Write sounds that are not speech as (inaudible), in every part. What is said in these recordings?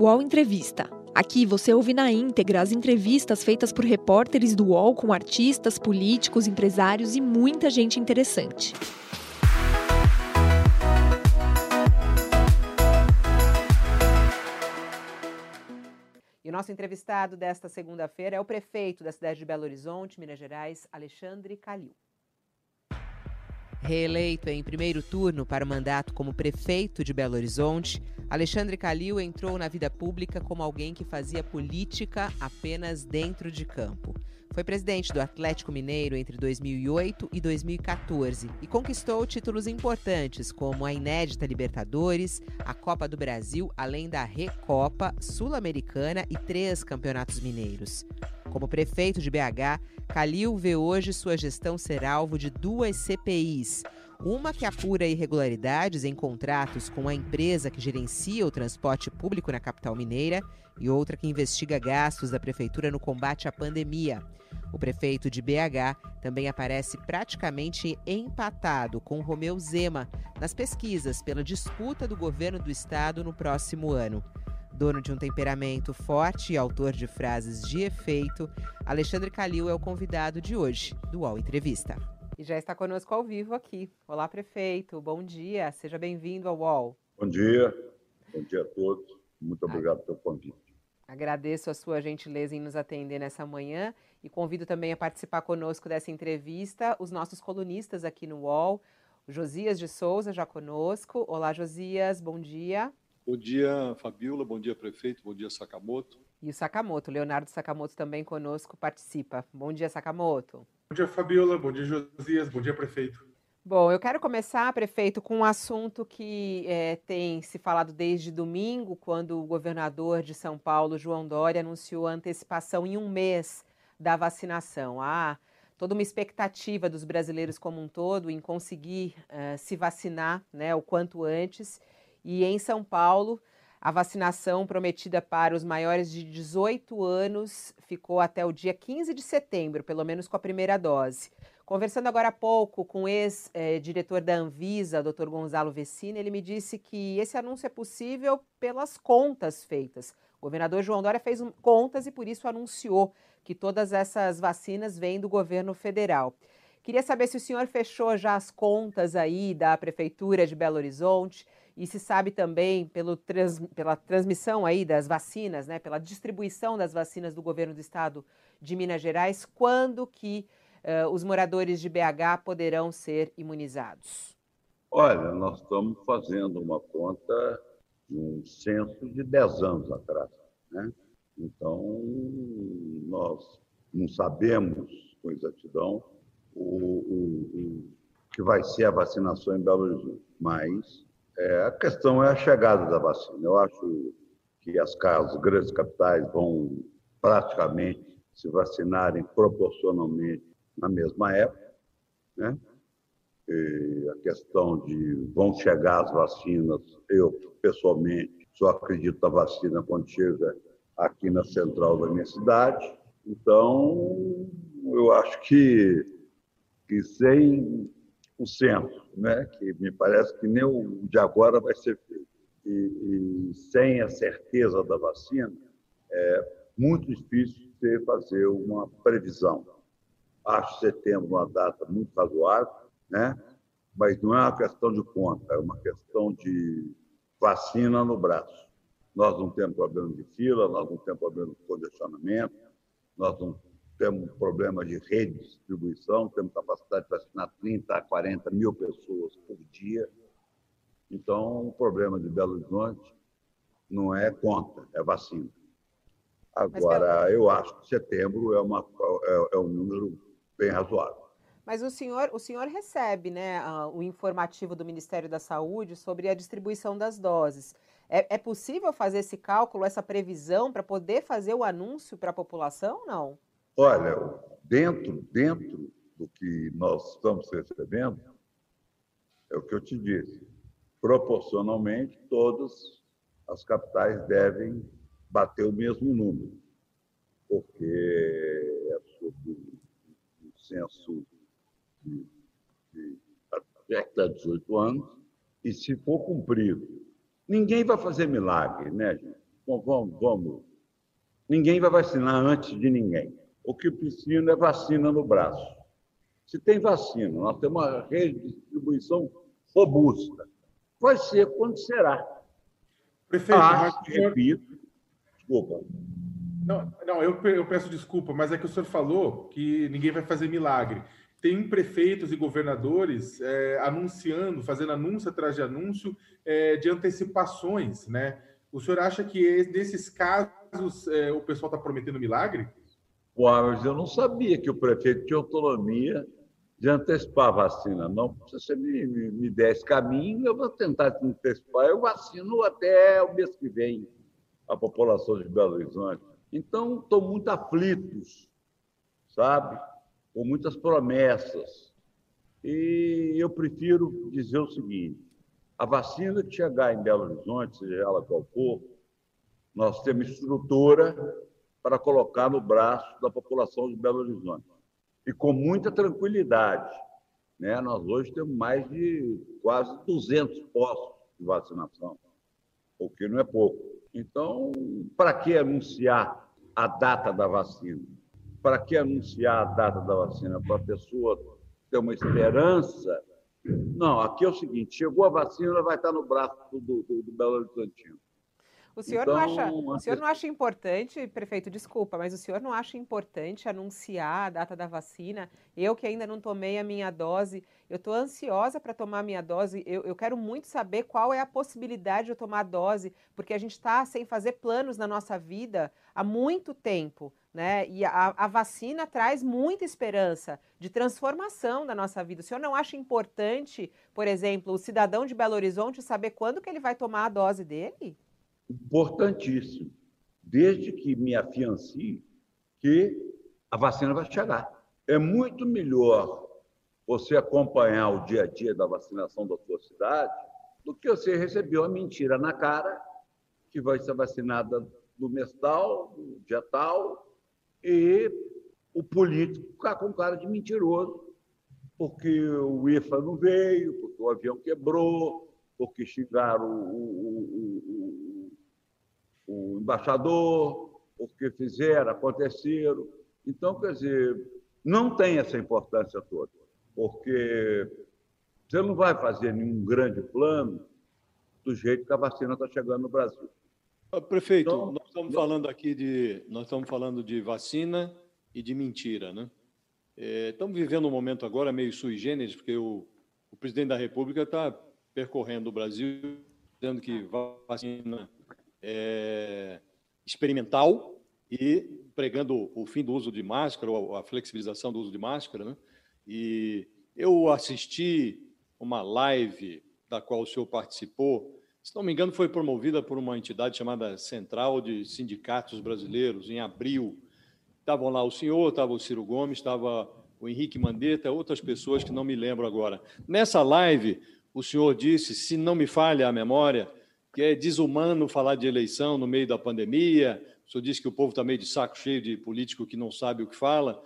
UOL Entrevista. Aqui você ouve na íntegra as entrevistas feitas por repórteres do UOL com artistas, políticos, empresários e muita gente interessante. E o nosso entrevistado desta segunda-feira é o prefeito da cidade de Belo Horizonte, Minas Gerais, Alexandre Calil. Reeleito em primeiro turno para o mandato como prefeito de Belo Horizonte, Alexandre Calil entrou na vida pública como alguém que fazia política apenas dentro de campo. Foi presidente do Atlético Mineiro entre 2008 e 2014 e conquistou títulos importantes como a inédita Libertadores, a Copa do Brasil, além da Recopa Sul-Americana e três campeonatos mineiros. Como prefeito de BH, Calil vê hoje sua gestão ser alvo de duas CPIs. Uma que apura irregularidades em contratos com a empresa que gerencia o transporte público na capital mineira e outra que investiga gastos da prefeitura no combate à pandemia. O prefeito de BH também aparece praticamente empatado com Romeu Zema nas pesquisas pela disputa do governo do estado no próximo ano. Dono de um temperamento forte e autor de frases de efeito, Alexandre Calil é o convidado de hoje do UOL Entrevista. E já está conosco ao vivo aqui. Olá, prefeito. Bom dia. Seja bem-vindo ao UOL. Bom dia. Bom dia a todos. Muito obrigado pelo convite. Agradeço a sua gentileza em nos atender nessa manhã e convido também a participar conosco dessa entrevista os nossos colunistas aqui no UOL. O Josias de Souza já conosco. Olá, Josias. Bom dia. Bom dia, Fabiola. Bom dia, prefeito. Bom dia, Sakamoto. E o Sakamoto, Leonardo Sakamoto também conosco participa. Bom dia, Sakamoto. Bom dia, Fabiola. Bom dia, Josias. Bom dia, prefeito. Bom, eu quero começar, prefeito, com um assunto que é, tem se falado desde domingo, quando o governador de São Paulo, João Dória, anunciou a antecipação em um mês da vacinação. Há toda uma expectativa dos brasileiros como um todo em conseguir uh, se vacinar né, o quanto antes. E em São Paulo, a vacinação prometida para os maiores de 18 anos ficou até o dia 15 de setembro, pelo menos com a primeira dose. Conversando agora há pouco com o ex-diretor da Anvisa, Dr. Gonzalo Vecina, ele me disse que esse anúncio é possível pelas contas feitas. O governador João Dória fez contas e por isso anunciou que todas essas vacinas vêm do governo federal. Queria saber se o senhor fechou já as contas aí da Prefeitura de Belo Horizonte e se sabe também pelo trans, pela transmissão aí das vacinas, né, pela distribuição das vacinas do governo do estado de Minas Gerais, quando que uh, os moradores de BH poderão ser imunizados? Olha, nós estamos fazendo uma conta de um censo de 10 anos atrás, né? Então, nós não sabemos com exatidão o, o, o que vai ser a vacinação em Belo Horizonte, mas é, a questão é a chegada da vacina. Eu acho que as, as grandes capitais vão praticamente se vacinarem proporcionalmente na mesma época, né? E a questão de vão chegar as vacinas, eu pessoalmente só acredito na vacina quando chega aqui na central da minha cidade. Então, eu acho que, que sem né? que me parece que nem o de agora vai ser feito. E, e sem a certeza da vacina, é muito difícil você fazer uma previsão. Acho setembro uma data muito razoável, né? mas não é uma questão de conta, é uma questão de vacina no braço. Nós não temos problema de fila, nós não temos problema de condicionamento, nós não temos problema de rede de distribuição, temos capacidade de vacinar 30 a 40 mil pessoas por dia. Então, o problema de Belo Horizonte não é conta, é vacina. Agora, eu acho que setembro é, uma, é, é um número bem razoável. Mas o senhor, o senhor recebe né, o informativo do Ministério da Saúde sobre a distribuição das doses. É, é possível fazer esse cálculo, essa previsão, para poder fazer o anúncio para a população? Não. Olha, dentro, dentro do que nós estamos recebendo, é o que eu te disse. Proporcionalmente, todas as capitais devem bater o mesmo número, porque é sobre o censo de, de até 18 anos, e se for cumprido, ninguém vai fazer milagre, né, gente? vamos, vamos. Ninguém vai vacinar antes de ninguém. O que precisa é vacina no braço. Se tem vacina, nós temos uma rede de distribuição robusta. Vai ser quando será. Prefeito, ah, mas... repito, desculpa. Não, não eu, eu peço desculpa, mas é que o senhor falou que ninguém vai fazer milagre tem prefeitos e governadores é, anunciando, fazendo anúncio atrás de anúncio é, de antecipações, né? O senhor acha que nesses casos é, o pessoal está prometendo milagre? Ué, mas eu não sabia que o prefeito tinha autonomia de antecipar a vacina, não. Se você me, me, me der esse caminho, eu vou tentar antecipar. Eu vacino até o mês que vem a população de Belo Horizonte. Então, estou muito aflitos, sabe? com muitas promessas. E eu prefiro dizer o seguinte: a vacina que chegar em Belo Horizonte, seja ela qual for, nós temos estrutura para colocar no braço da população de Belo Horizonte. E com muita tranquilidade. Né? Nós hoje temos mais de quase 200 postos de vacinação, o que não é pouco. Então, para que anunciar a data da vacina? para que anunciar a data da vacina? Para a pessoa ter uma esperança? Não, aqui é o seguinte: chegou a vacina, vai estar no braço do, do, do Belo Horizontino. O senhor, então, não acha, o senhor não acha importante, prefeito, desculpa, mas o senhor não acha importante anunciar a data da vacina? Eu que ainda não tomei a minha dose, eu estou ansiosa para tomar a minha dose, eu, eu, quero muito saber qual é a possibilidade de eu tomar a dose, porque a gente está sem fazer planos na nossa vida há muito tempo. Né? E a, a, vacina traz muita esperança de transformação da nossa vida. O senhor não acha importante, por exemplo, o cidadão de Belo Horizonte saber quando que ele vai tomar a dose dele? Importantíssimo. Desde que me afiancie que a vacina vai chegar. É muito melhor você acompanhar o dia a dia da vacinação da sua cidade do que você receber uma mentira na cara que vai ser vacinada no mês tal, no dia tal, e o político ficar com cara de mentiroso, porque o IFA não veio, porque o avião quebrou, porque xingaram o, o, o, o embaixador, porque fizeram, aconteceram. Então, quer dizer, não tem essa importância toda, porque você não vai fazer nenhum grande plano do jeito que a vacina está chegando no Brasil. Prefeito, então, nós estamos falando aqui de nós estamos falando de vacina e de mentira, né? É, estamos vivendo um momento agora meio sui generis, porque o, o presidente da República está percorrendo o Brasil, dizendo que vacina é experimental e pregando o fim do uso de máscara, ou a flexibilização do uso de máscara, né? E eu assisti uma live da qual o senhor participou se não me engano, foi promovida por uma entidade chamada Central de Sindicatos Brasileiros, em abril. Estavam lá o senhor, estava o Ciro Gomes, estava o Henrique Mandetta, outras pessoas que não me lembro agora. Nessa live, o senhor disse, se não me falha a memória, que é desumano falar de eleição no meio da pandemia. O senhor disse que o povo está meio de saco cheio de político que não sabe o que fala.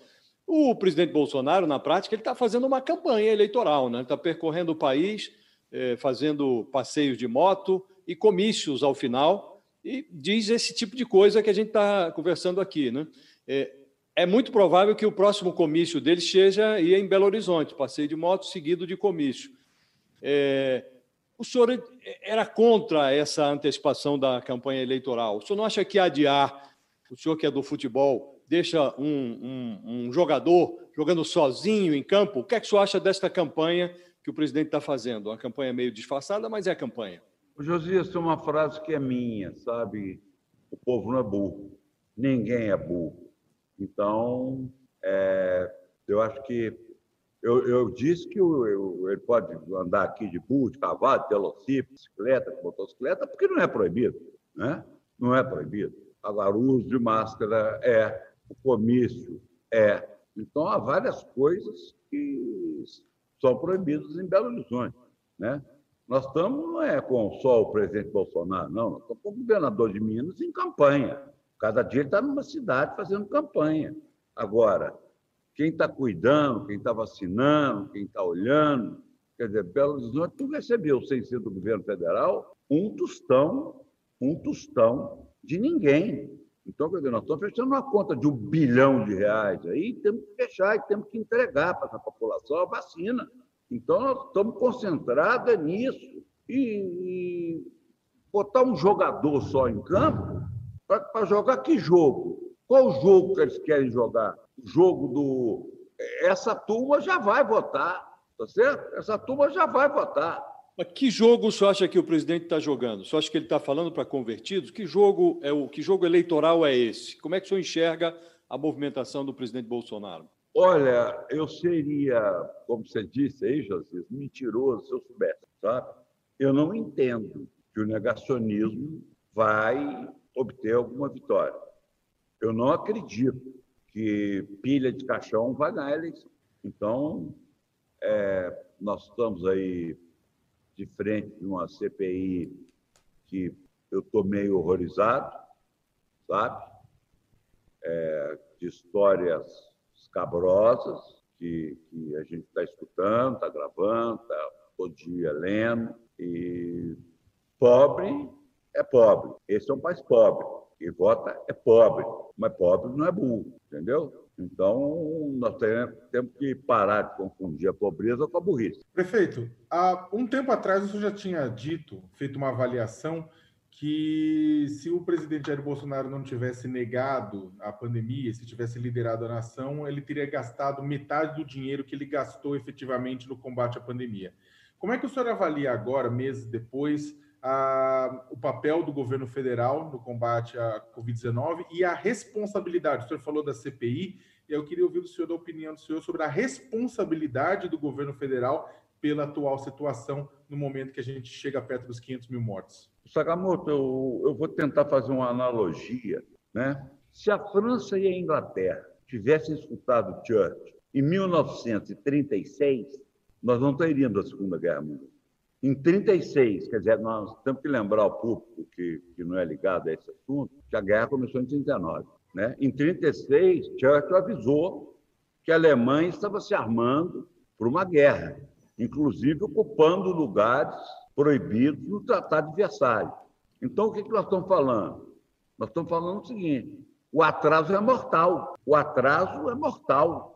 O presidente Bolsonaro, na prática, ele está fazendo uma campanha eleitoral, né? está percorrendo o país é, fazendo passeios de moto e comícios ao final, e diz esse tipo de coisa que a gente está conversando aqui. Né? É, é, muito provável que o próximo comício dele seja aí em Belo Horizonte, passeio de moto seguido de comício. É, o senhor era contra essa antecipação da campanha eleitoral. O senhor não acha que adiar, o senhor que é do futebol, deixa um, um, um jogador jogando sozinho em campo? O que é que o senhor acha desta campanha que o presidente está fazendo. Uma campanha meio disfarçada, mas é a campanha. O Josias tem uma frase que é minha, sabe? O povo não é burro. Ninguém é burro. Então, é, eu acho que. Eu, eu disse que eu, ele pode andar aqui de burro, de cavalo, de velocípede, bicicleta, motocicleta, porque não é proibido. Né? Não é proibido. Agora, o uso de máscara é, o comício é. Então, há várias coisas que são proibidos em Belo Horizonte. Né? Nós estamos não é com só o presidente Bolsonaro, não, nós estamos com o governador de Minas em campanha. Cada dia ele está numa cidade fazendo campanha. Agora, quem está cuidando, quem está vacinando, quem está olhando, quer dizer, Belo Horizonte não recebeu, sem ser do governo federal, um tostão um tostão de ninguém. Então, quer dizer, nós estamos fechando uma conta de um bilhão de reais aí, temos que fechar e temos que entregar para essa população a vacina. Então, nós estamos concentrados nisso. E, e botar um jogador só em campo para jogar que jogo? Qual jogo que eles querem jogar? Jogo do. Essa turma já vai votar, tá certo? Essa turma já vai votar. Mas que jogo o senhor acha que o presidente está jogando? O senhor acha que ele está falando para convertidos? Que jogo é o que jogo eleitoral é esse? Como é que o senhor enxerga a movimentação do presidente Bolsonaro? Olha, eu seria, como você disse aí, José, mentiroso se eu soubesse, sabe? Eu não entendo que o negacionismo vai obter alguma vitória. Eu não acredito que pilha de caixão vai ganhar a eleição. Então, é, nós estamos aí de frente de uma CPI que eu estou meio horrorizado, sabe? É, de histórias escabrosas que, que a gente está escutando, está gravando, está todo dia lendo. E pobre é pobre. Esse é um país pobre. Quem vota é pobre, mas pobre não é burro, entendeu? Então, nós temos que parar de confundir a pobreza com a burrice. Prefeito, há um tempo atrás o senhor já tinha dito, feito uma avaliação, que se o presidente Jair Bolsonaro não tivesse negado a pandemia, se tivesse liderado a nação, ele teria gastado metade do dinheiro que ele gastou efetivamente no combate à pandemia. Como é que o senhor avalia agora, meses depois, a, o papel do governo federal no combate à Covid-19 e a responsabilidade. O senhor falou da CPI, e eu queria ouvir do senhor da opinião do senhor sobre a responsabilidade do governo federal pela atual situação no momento que a gente chega perto dos 500 mil mortes. Sakamoto, eu, eu vou tentar fazer uma analogia. Né? Se a França e a Inglaterra tivessem escutado Churchill em 1936, nós não teríamos a Segunda Guerra Mundial. Em 36, quer dizer, nós temos que lembrar ao público que, que não é ligado a esse assunto, que a guerra começou em 39. Né? Em 36, Churchill avisou que a Alemanha estava se armando para uma guerra, inclusive ocupando lugares proibidos no Tratado de Versalhes. Então, o que, que nós estamos falando? Nós estamos falando o seguinte: o atraso é mortal. O atraso é mortal.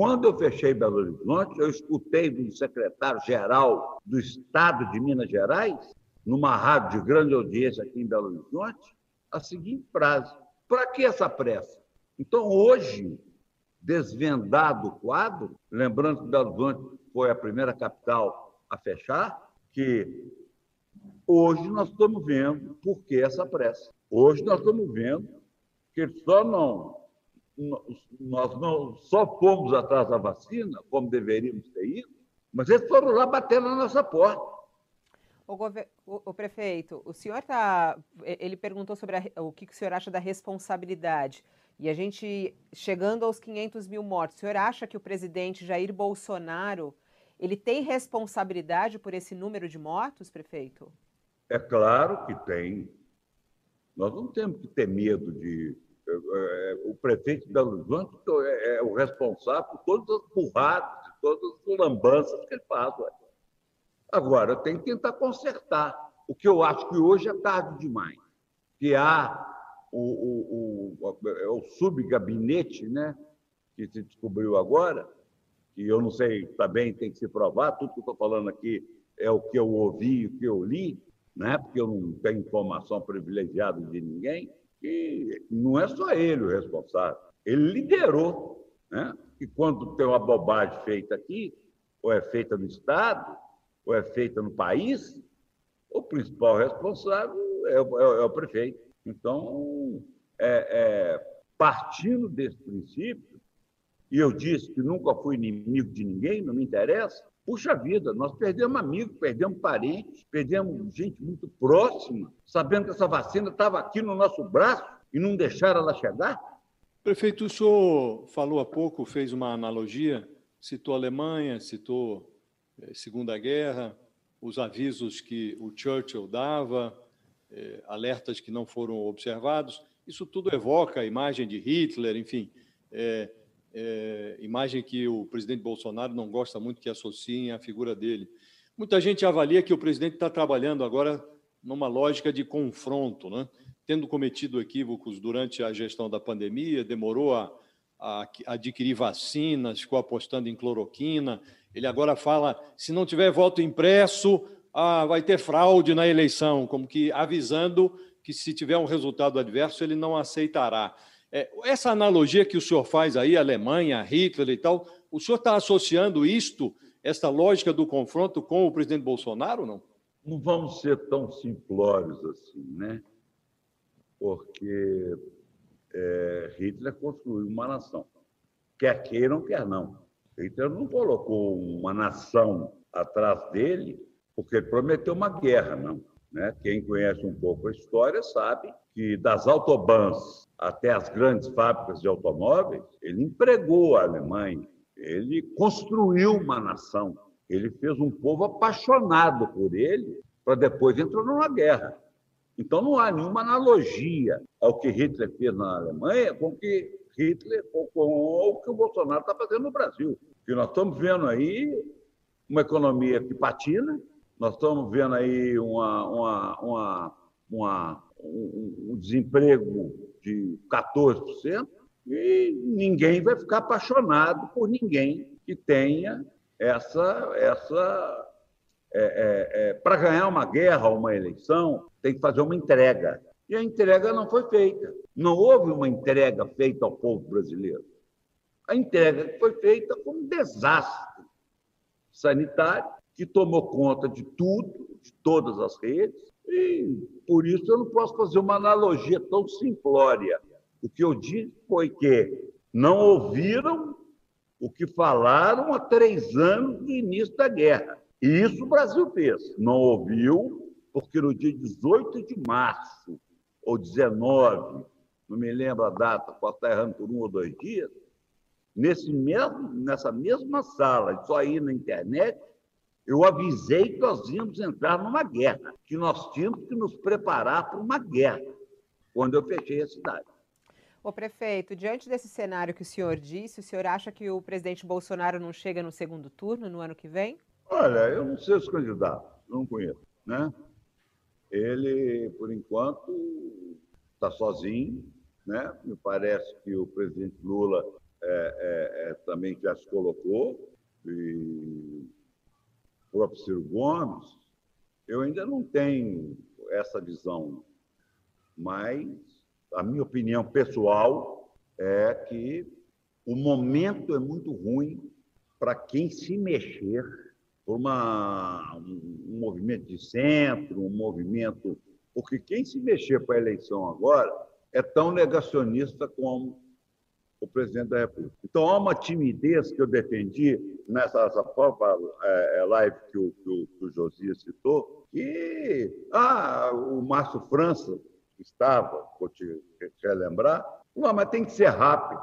Quando eu fechei Belo Horizonte, eu escutei do secretário-geral do Estado de Minas Gerais, numa rádio de grande audiência aqui em Belo Horizonte, a seguinte frase: para que essa pressa? Então, hoje, desvendado o quadro, lembrando que Belo Horizonte foi a primeira capital a fechar, que hoje nós estamos vendo por que essa pressa. Hoje nós estamos vendo que só não nós não só fomos atrás da vacina, como deveríamos ter ido, mas eles foram lá bater na nossa porta. O, gover... o, o prefeito, o senhor está. Ele perguntou sobre a... o que o senhor acha da responsabilidade. E a gente, chegando aos 500 mil mortos, o senhor acha que o presidente Jair Bolsonaro ele tem responsabilidade por esse número de mortos, prefeito? É claro que tem. Nós não temos que ter medo de o prefeito de Belo Horizonte é, é o responsável por todas as burradas, todas as lambanças que ele faz. Ué. Agora, tem que tentar consertar. O que eu acho que hoje é tarde demais. Que há o, o, o, o subgabinete, né, que se descobriu agora, que eu não sei também, tem que se provar, tudo que eu estou falando aqui é o que eu ouvi, o que eu li, né, porque eu não tenho informação privilegiada de ninguém que não é só ele o responsável, ele liderou. Né? E quando tem uma bobagem feita aqui, ou é feita no Estado, ou é feita no país, o principal responsável é o, é, é o prefeito. Então, é, é, partindo desse princípio, e eu disse que nunca fui inimigo de ninguém, não me interessa, Puxa vida, nós perdemos amigos, perdemos parentes, perdemos gente muito próxima, sabendo que essa vacina estava aqui no nosso braço e não deixaram ela chegar? Prefeito, o senhor falou há pouco, fez uma analogia, citou a Alemanha, citou eh, Segunda Guerra, os avisos que o Churchill dava, eh, alertas que não foram observados. Isso tudo evoca a imagem de Hitler, enfim. Eh, é, imagem que o presidente Bolsonaro não gosta muito que associem a figura dele. Muita gente avalia que o presidente está trabalhando agora numa lógica de confronto, né? tendo cometido equívocos durante a gestão da pandemia, demorou a, a, a adquirir vacinas, ficou apostando em cloroquina. Ele agora fala: se não tiver voto impresso, ah, vai ter fraude na eleição, como que avisando que se tiver um resultado adverso, ele não aceitará. É, essa analogia que o senhor faz aí, Alemanha, Hitler e tal, o senhor está associando isto, essa lógica do confronto com o presidente Bolsonaro, não? Não vamos ser tão simplórios assim, né? Porque é, Hitler construiu uma nação. Quer queiram, quer não. Hitler não colocou uma nação atrás dele porque ele prometeu uma guerra, não. Né? Quem conhece um pouco a história sabe que das autobans até as grandes fábricas de automóveis, ele empregou a Alemanha, ele construiu uma nação, ele fez um povo apaixonado por ele para depois entrar numa guerra. Então não há nenhuma analogia ao que Hitler fez na Alemanha com o que Hitler com, com o que o Bolsonaro está fazendo no Brasil. Que nós estamos vendo aí uma economia que patina, nós estamos vendo aí uma, uma, uma, uma um, desemprego de 14%, e ninguém vai ficar apaixonado por ninguém que tenha essa. essa é, é, é, Para ganhar uma guerra, uma eleição, tem que fazer uma entrega. E a entrega não foi feita. Não houve uma entrega feita ao povo brasileiro. A entrega foi feita foi um desastre sanitário que tomou conta de tudo, de todas as redes, e por isso eu não posso fazer uma analogia tão simplória. O que eu disse foi que não ouviram o que falaram há três anos do início da guerra. E isso o Brasil fez. Não ouviu, porque no dia 18 de março, ou 19, não me lembro a data, posso estar errando por um ou dois dias, nesse mesmo, nessa mesma sala, só aí na internet, eu avisei que nós íamos entrar numa guerra, que nós tínhamos que nos preparar para uma guerra, quando eu fechei a cidade. Ô prefeito, diante desse cenário que o senhor disse, o senhor acha que o presidente Bolsonaro não chega no segundo turno, no ano que vem? Olha, eu não sei os candidatos, não conheço, né? Ele, por enquanto, está sozinho, né? Me parece que o presidente Lula é, é, é, também já se colocou e próprio Ciro Gomes, eu ainda não tenho essa visão, mas a minha opinião pessoal é que o momento é muito ruim para quem se mexer por uma, um, movimento de centro, um movimento. Porque quem se mexer para a eleição agora é tão negacionista como o presidente da República. Então, há uma timidez que eu defendi nessa essa própria é, é, live que o, que, o, que o Josias citou, que ah, o Márcio França estava, vou te relembrar, não, mas tem que ser rápido.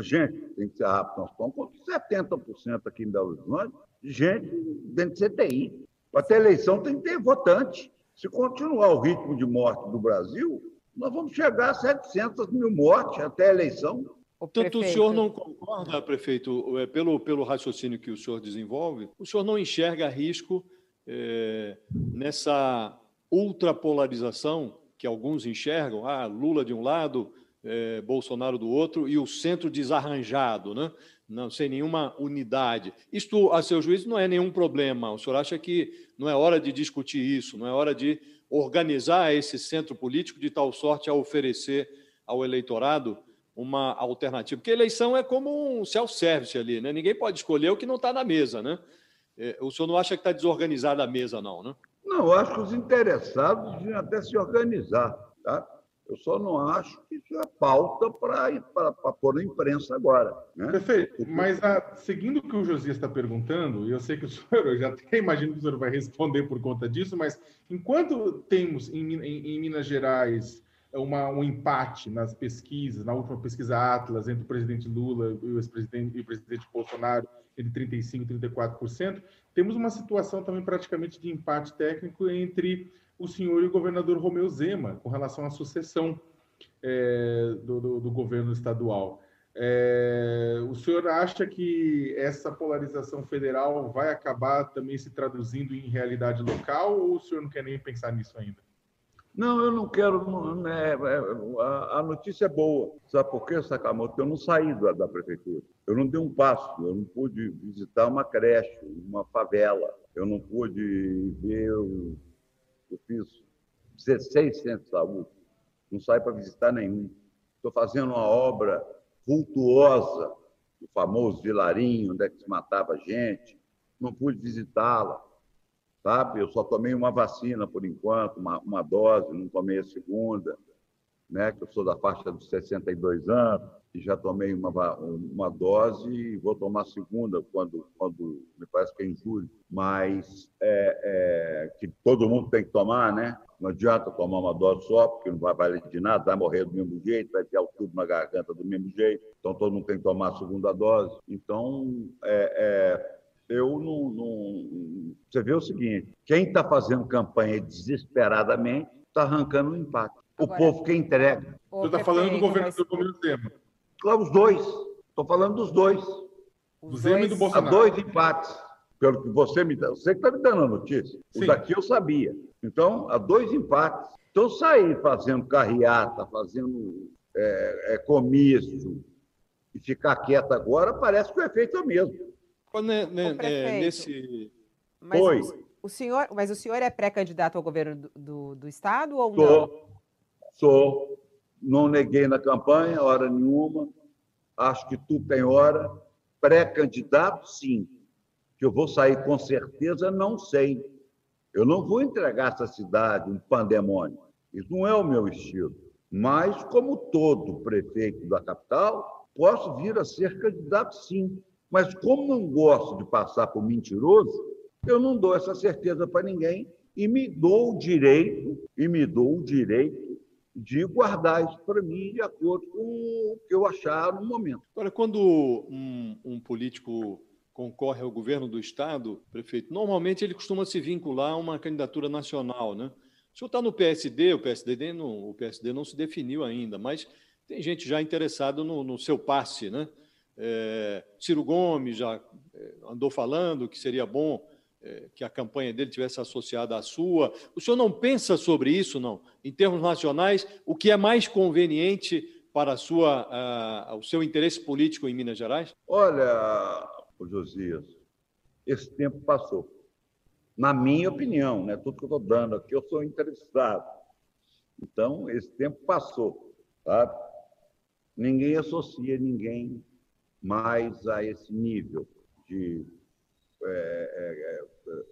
Gente, tem que ser rápido. Nós estamos com 70% aqui em Belo Horizonte gente dentro de CTI. Ter eleição tem que ter votante. Se continuar o ritmo de morte do Brasil, nós vamos chegar a 700 mil mortes até a eleição. Portanto, o senhor não concorda, prefeito, é, pelo, pelo raciocínio que o senhor desenvolve, o senhor não enxerga risco é, nessa ultrapolarização que alguns enxergam, ah, Lula de um lado, é, Bolsonaro do outro, e o centro desarranjado, né? não, sem nenhuma unidade. Isto, a seu juízo, não é nenhum problema. O senhor acha que não é hora de discutir isso, não é hora de organizar esse centro político de tal sorte a oferecer ao eleitorado uma alternativa. Porque eleição é como um self-service ali, né? Ninguém pode escolher o que não está na mesa, né? É, o senhor não acha que está desorganizada a mesa, não, né? Não, eu acho que os interessados deviam até se organizar, tá? Eu só não acho que isso é pauta para pôr na imprensa agora. Né? Perfeito. Mas a, ah, seguindo o que o Josias está perguntando, e eu sei que o (laughs) senhor, eu já até imagino que o senhor vai responder por conta disso, mas enquanto temos em, em, em Minas Gerais uma, um empate nas pesquisas, na última pesquisa Atlas, entre o presidente Lula e o, ex-presidente, e o presidente Bolsonaro, entre 35% e 34%, temos uma situação também praticamente de empate técnico entre o senhor e o governador Romeu Zema, com relação à sucessão é, do, do, do, governo estadual. É, o senhor acha que essa polarização federal vai acabar também se traduzindo em realidade local ou o senhor não quer nem pensar nisso ainda? Não, eu não quero. Né, a, notícia é boa. Sabe por quê, Sakamoto? Eu não saí da, da, prefeitura. Eu não dei um passo. Eu não pude visitar uma creche, uma favela. Eu não pude ver. Eu, eu fiz 16 centros de saúde. Não saí para visitar nenhum. Estou fazendo uma obra vultuosa, o famoso Vilarinho, onde é que se matava gente. Não pude visitá-la sabe? Eu só tomei uma vacina por enquanto, uma, uma dose, não tomei a segunda, né? Que eu sou da faixa dos 62 anos e já tomei uma, uma dose e vou tomar a segunda quando, quando me parece que é em julho. Mas é, é, que todo mundo tem que tomar, né? Não adianta tomar uma dose só, porque não vai valer de nada, vai morrer do mesmo jeito, vai ter o tubo na garganta do mesmo jeito. Então todo mundo tem que tomar a segunda dose. Então, é, é eu não, não, Você vê o seguinte: quem está fazendo campanha desesperadamente está arrancando um empate. O Agora, povo que entrega. Você está falando do governo, do governo Zema. Os dois. Estou falando dos dois. Do Zema e do Bolsonaro. Há dois empates. Pelo que você me dá. Você que está me dando a notícia. Sim. O daqui eu sabia. Então, há dois empates. Então, sair fazendo carreata, fazendo é, é, comício e ficar quieto agora, parece que o efeito é o mesmo. Né, né, é, nesse. Mas Oi. O, o, senhor, mas o senhor é pré-candidato ao governo do, do, do Estado ou Sou. não? Sou. Não neguei na campanha, hora nenhuma. Acho que tu tem hora. Pré-candidato, sim. Que eu vou sair com certeza, não sei. Eu não vou entregar essa cidade um pandemônio. Isso não é o meu estilo. Mas, como todo prefeito da capital, posso vir a ser candidato, sim. Mas como não gosto de passar por mentiroso, eu não dou essa certeza para ninguém e me dou o direito, e me dou o direito de guardar isso para mim de acordo com o que eu achar no momento. Agora, quando um, um político concorre ao governo do Estado, prefeito, normalmente ele costuma se vincular a uma candidatura nacional, né? O senhor está no PSD, o PSD, não, o PSD não se definiu ainda, mas tem gente já interessada no, no seu passe, né? É, Ciro Gomes já é, andou falando que seria bom é, que a campanha dele tivesse associada à sua. O senhor não pensa sobre isso, não? Em termos nacionais, o que é mais conveniente para sua, a, o seu interesse político em Minas Gerais? Olha, Josias, esse tempo passou. Na minha opinião, né? tudo que eu estou dando aqui, eu sou interessado. Então, esse tempo passou. Tá? Ninguém associa ninguém mais a esse nível de é, é, é,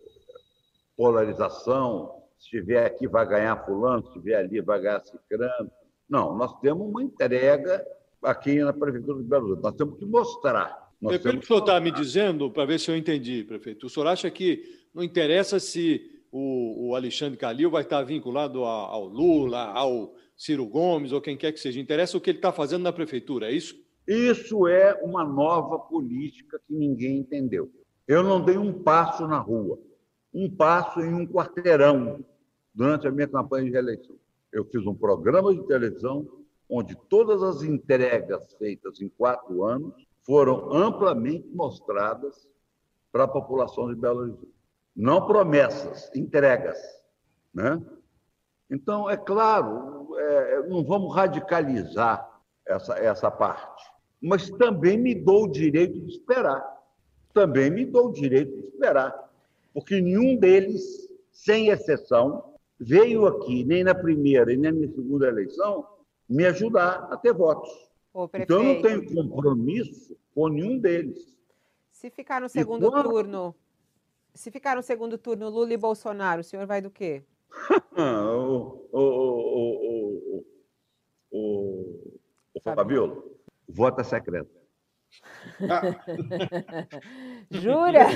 polarização. Se estiver aqui, vai ganhar fulano, se estiver ali, vai ganhar cicrano. Não, nós temos uma entrega aqui na Prefeitura de Belo Horizonte. Nós temos que mostrar. Nós que o senhor está me dizendo, para ver se eu entendi, prefeito, o senhor acha que não interessa se o, o Alexandre Calil vai estar vinculado ao, ao Lula, ao Ciro Gomes ou quem quer que seja. Interessa o que ele está fazendo na prefeitura, é isso? Isso é uma nova política que ninguém entendeu. Eu não dei um passo na rua, um passo em um quarteirão durante a minha campanha de reeleição. Eu fiz um programa de televisão onde todas as entregas feitas em quatro anos foram amplamente mostradas para a população de Belo Horizonte. Não promessas, entregas. Né? Então, é claro, é, não vamos radicalizar essa, essa parte mas também me dou o direito de esperar. Também me dou o direito de esperar. Porque nenhum deles, sem exceção, veio aqui, nem na primeira e nem na segunda eleição, me ajudar a ter votos. então, eu não tenho compromisso com nenhum deles. Se ficar no segundo quando... turno, se ficar no segundo turno Lula e Bolsonaro, o senhor vai do quê? (laughs) o, o, o, o, o, o Fabiola, Vota secreto. Ah. (laughs) Jura?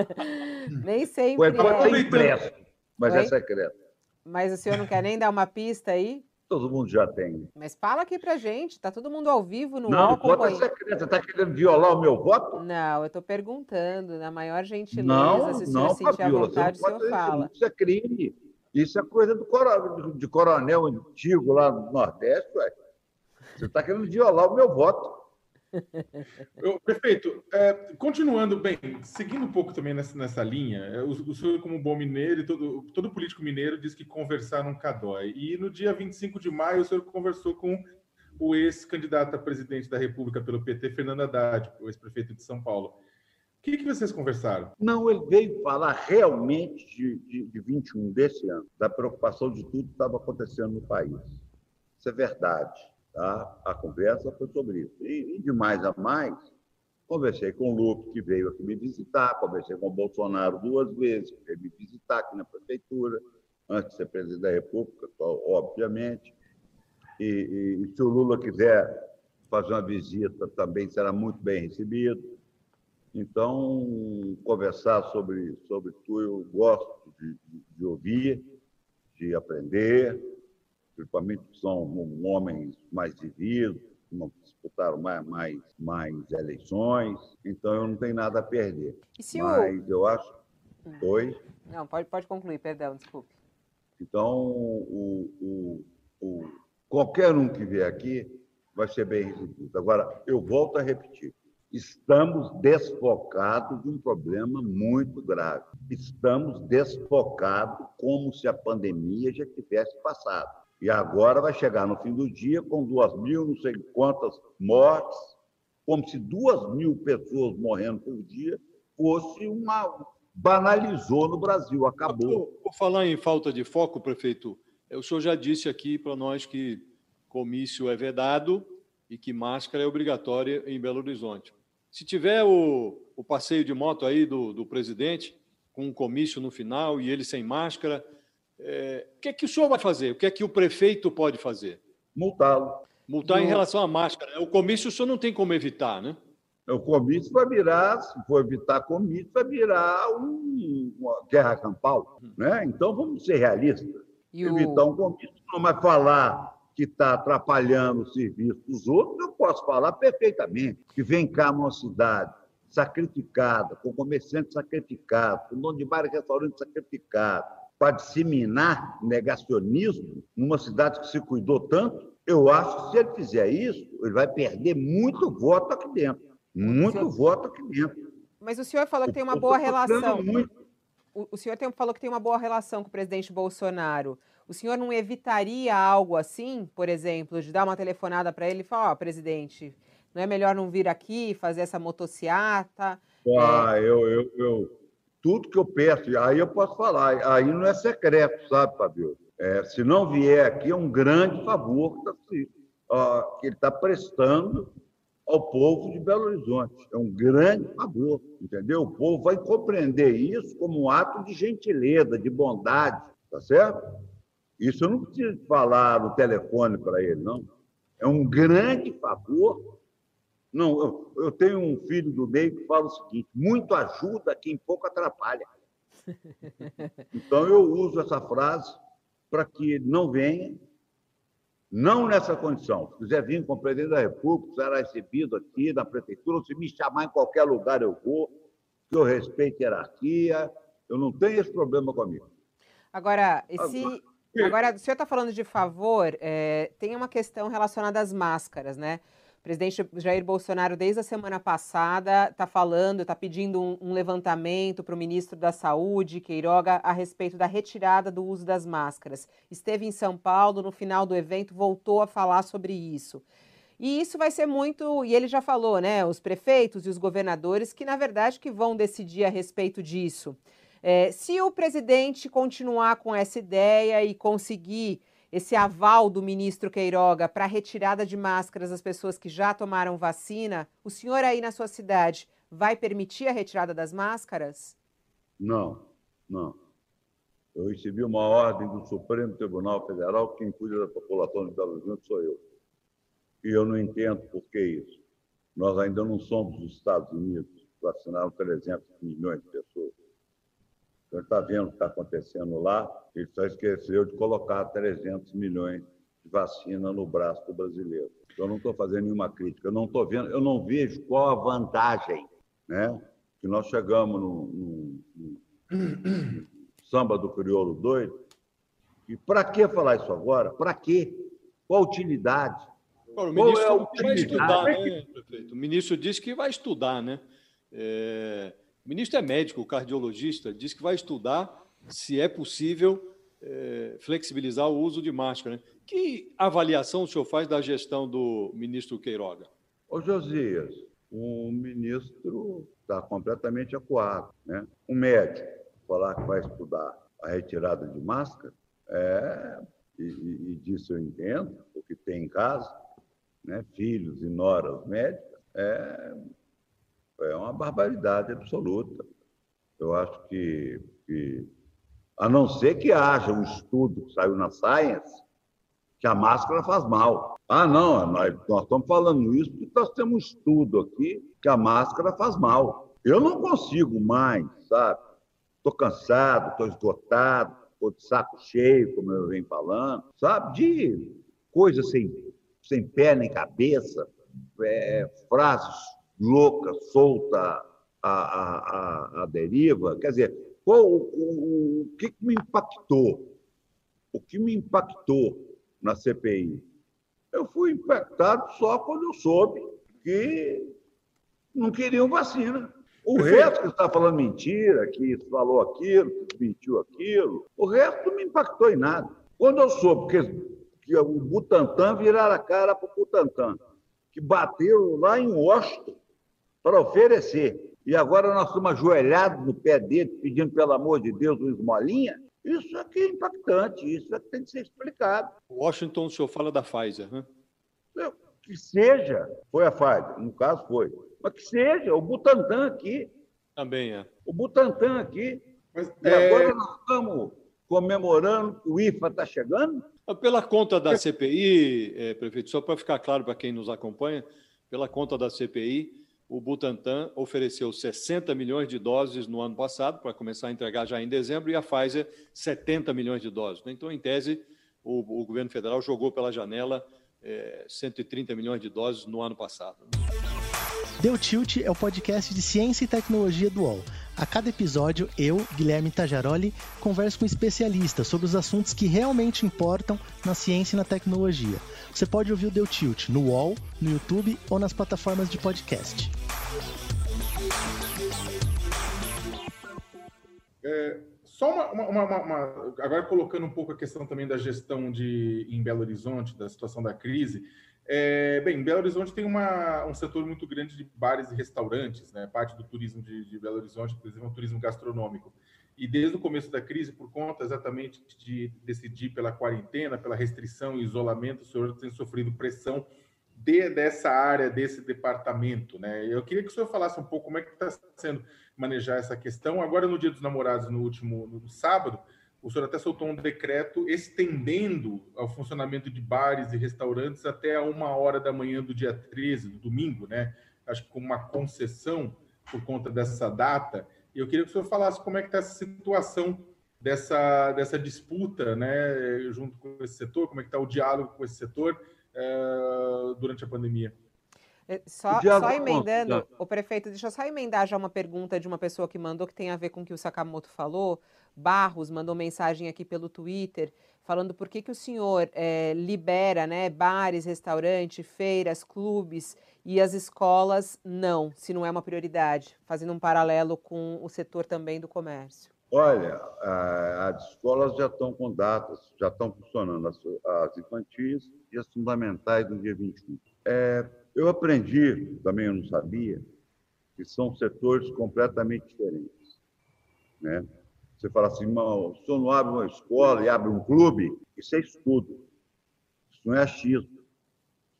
(laughs) nem sempre. Ué, é. impresso, mas Oi? é secreto. Mas o senhor não quer nem dar uma pista aí? Todo mundo já tem. Mas fala aqui pra gente, tá todo mundo ao vivo no Não, voto é secreto. Você tá querendo violar o meu voto? Não, eu tô perguntando, na maior gentileza, não, se o senhor não, sentir Fabiola, vontade, o senhor fala. Isso é crime. Isso é coisa do coronel, de coronel antigo lá no Nordeste, ué. Você está querendo violar o meu voto. Eu, prefeito, é, continuando bem, seguindo um pouco também nessa, nessa linha, é, o, o, senhor, como bom mineiro, e todo, todo político mineiro diz que conversar nunca dói. E no dia 25 de maio, o senhor conversou com o ex-candidato a presidente da República pelo PT, Fernando Haddad, o ex-prefeito de São Paulo. O que, que vocês conversaram? Não, ele veio falar realmente de, de, de 21 desse ano, da preocupação de tudo que estava acontecendo no país. Isso é verdade. Tá? A conversa foi sobre isso. E, e de mais a mais, conversei com o Lupe, que veio aqui me visitar, conversei com o Bolsonaro duas vezes, que veio me visitar aqui na prefeitura, antes de ser presidente da República, obviamente. E, e, e se o Lula quiser fazer uma visita, também será muito bem recebido. Então, conversar sobre, sobre tu, eu gosto de, de, de ouvir, de aprender, principalmente são homens mais vividos, não disputaram mais, mais, mais eleições, então eu não tenho nada a perder. Mas o... eu acho. Hum. Oi? Não, pode, pode concluir, perdão, desculpe. Então, o, o, o, qualquer um que vier aqui vai ser bem recebido. Agora, eu volto a repetir: estamos desfocados de um problema muito grave. Estamos desfocados como se a pandemia já tivesse passado. E agora vai chegar no fim do dia com duas mil, não sei quantas mortes, como se duas mil pessoas morrendo por dia fosse uma. banalizou no Brasil, acabou. Por, falar em falta de foco, prefeito, o senhor já disse aqui para nós que comício é vedado e que máscara é obrigatória em Belo Horizonte. Se tiver o, o passeio de moto aí do, do presidente, com um comício no final e ele sem máscara, é, o que é que o senhor vai fazer? O que é que o prefeito pode fazer? Multá-lo. Multar em relação à máscara. O comício o senhor não tem como evitar, né? O comício vai virar, se for evitar comício, vai virar um, uma guerra campal. Né? Então vamos ser realistas. E evitar o... um comício, não, mas falar que está atrapalhando o serviço dos outros, eu posso falar perfeitamente. Que vem cá numa cidade sacrificada, com comerciantes sacrificados, com dono de bares e restaurantes sacrificados, para disseminar negacionismo numa cidade que se cuidou tanto, eu acho que se ele fizer isso, ele vai perder muito voto aqui dentro. Muito senhor... voto aqui dentro. Mas o senhor falou que tem uma boa relação. O, o senhor tem, falou que tem uma boa relação com o presidente Bolsonaro. O senhor não evitaria algo assim, por exemplo, de dar uma telefonada para ele e falar: Ó, oh, presidente, não é melhor não vir aqui fazer essa motociata? Ah, é... eu, eu, eu, tudo que eu peço, aí eu posso falar, aí não é secreto, sabe, Fabio? É, se não vier aqui, é um grande favor que, tá, que ele está prestando ao povo de Belo Horizonte. É um grande favor, entendeu? O povo vai compreender isso como um ato de gentileza, de bondade, tá certo? Isso eu não preciso falar no telefone para ele, não. É um grande favor não, eu, tenho um filho do meio que fala o seguinte: muito ajuda quem pouco atrapalha. (laughs) Então eu uso essa frase para que ele não venha, não nessa condição. Se quiser vir com o presidente da República, será recebido aqui na prefeitura, ou se me chamar em qualquer lugar eu vou, que eu respeito a hierarquia, eu não tenho esse problema comigo. Agora, esse. Agora, o senhor está falando de favor, é, tem uma questão relacionada às máscaras, né? Presidente Jair Bolsonaro, desde a semana passada, está falando, está pedindo um, um levantamento para o ministro da Saúde, Queiroga, a respeito da retirada do uso das máscaras. Esteve em São Paulo, no final do evento, voltou a falar sobre isso. E isso vai ser muito, e ele já falou, né, os prefeitos e os governadores, que na verdade que vão decidir a respeito disso. É, se o presidente continuar com essa ideia e conseguir esse aval do ministro Queiroga para a retirada de máscaras das pessoas que já tomaram vacina, o senhor aí na sua cidade vai permitir a retirada das máscaras? Não, não. Eu recebi uma ordem do Supremo Tribunal Federal, quem cuida da população de Belo Horizonte sou eu. E eu não entendo por que isso. Nós ainda não somos os Estados Unidos, vacinaram 300 milhões de pessoas. Você está vendo o que está acontecendo lá, ele só esqueceu de colocar 300 milhões de vacina no braço do brasileiro. Eu não estou fazendo nenhuma crítica, eu não estou vendo, eu não vejo qual a vantagem, né? Que nós chegamos no, no, no, no samba do crioulo doido. E para que falar isso agora? Para quê? Qual a utilidade? o ministro é vai estudar, né, prefeito? O ministro disse que vai estudar, né? É... O ministro é médico, cardiologista, diz que vai estudar se é possível é, flexibilizar o uso de máscara. Né? Que avaliação o senhor faz da gestão do ministro Queiroga? Ô, Josias, o ministro está completamente acuado. Né? Um médico falar que vai estudar a retirada de máscara, é, e, e, disso eu entendo, porque tem em casa, né, filhos e noras médicas, é, é uma barbaridade absoluta. Eu acho que, que, a não ser que haja um estudo que saiu na Science, que a máscara faz mal. Ah, não, nós, nós estamos falando isso porque nós temos um estudo aqui que a máscara faz mal. Eu não consigo mais, sabe? Estou cansado, estou esgotado, estou de saco cheio, como eu venho falando, sabe? De coisas sem, sem pé nem cabeça, é, frases loucas, soltas a, a, a, a, deriva. Quer dizer, qual, o, o, o que me impactou? O que me impactou na CPI? Eu fui impactado só quando eu soube que não queriam vacina. O resto que está falando mentira, que falou aquilo, que mentiu aquilo, o resto não me impactou em nada. Quando eu soube que, que o Butantan viraram a cara para o Butantan, que bateram lá em Washington para oferecer, e agora nós estamos ajoelhados no pé dele, pedindo, pelo amor de Deus, uma esmolinha, isso aqui é impactante, isso aqui tem que ser explicado. Washington, o senhor fala da Pfizer, né? Que seja, foi a Pfizer, no caso foi, mas que seja, o Butantan aqui. Também é. O Butantan aqui. Mas, e é... agora nós estamos comemorando que o IFA está chegando? Pela conta da CPI, é, prefeito, só para ficar claro para quem nos acompanha, pela conta da CPI, o Butantan ofereceu 60 milhões de doses no ano passado, para começar a entregar já em dezembro, e a Pfizer 70 milhões de doses. Então, em tese, o, o governo federal jogou pela janela é, 130 milhões de doses no ano passado. Deu Tilt é o podcast de ciência e tecnologia do UOL. A cada episódio, eu, Guilherme Tajaroli, converso com especialistas sobre os assuntos que realmente importam na ciência e na tecnologia. Você pode ouvir o Deu Tilt no UOL, no YouTube ou nas plataformas de podcast. É, só uma, uma, uma, uma, Agora colocando um pouco a questão também da gestão de, em Belo Horizonte, da situação da crise. É, bem, Belo Horizonte tem uma, um setor muito grande de bares e restaurantes, né? Parte do turismo de, de, Belo Horizonte, inclusive, é um turismo gastronômico. E desde o começo da crise, por conta exatamente de decidir pela quarentena, pela restrição e isolamento, o senhor tem sofrido pressão de, dessa área, desse departamento, né? Eu queria que o senhor falasse um pouco como é que está sendo manejar essa questão. Agora, no Dia dos Namorados, no último no sábado, o senhor até soltou um decreto estendendo o funcionamento de bares e restaurantes até a uma hora da manhã do dia 13, do domingo, né? Acho que com uma concessão por conta dessa data. E eu queria que o senhor falasse como é que está essa situação dessa, dessa disputa, né, junto com esse setor, como é que está o diálogo com esse setor é, durante a pandemia. É, só, só emendando, o prefeito, deixa eu só emendar já uma pergunta de uma pessoa que mandou que tem a ver com o que o Sakamoto falou. Barros mandou mensagem aqui pelo Twitter falando por que, que o senhor é, libera né, bares, restaurantes, feiras, clubes e as escolas não, se não é uma prioridade, fazendo um paralelo com o setor também do comércio. Olha, as escolas já estão com datas, já estão funcionando, as, infantis e as fundamentais no dia 21. É, eu aprendi, também eu não sabia, que são setores completamente diferentes. Né? Você fala assim, o senhor não abre uma escola e abre um clube, isso é estudo. Isso não é achismo.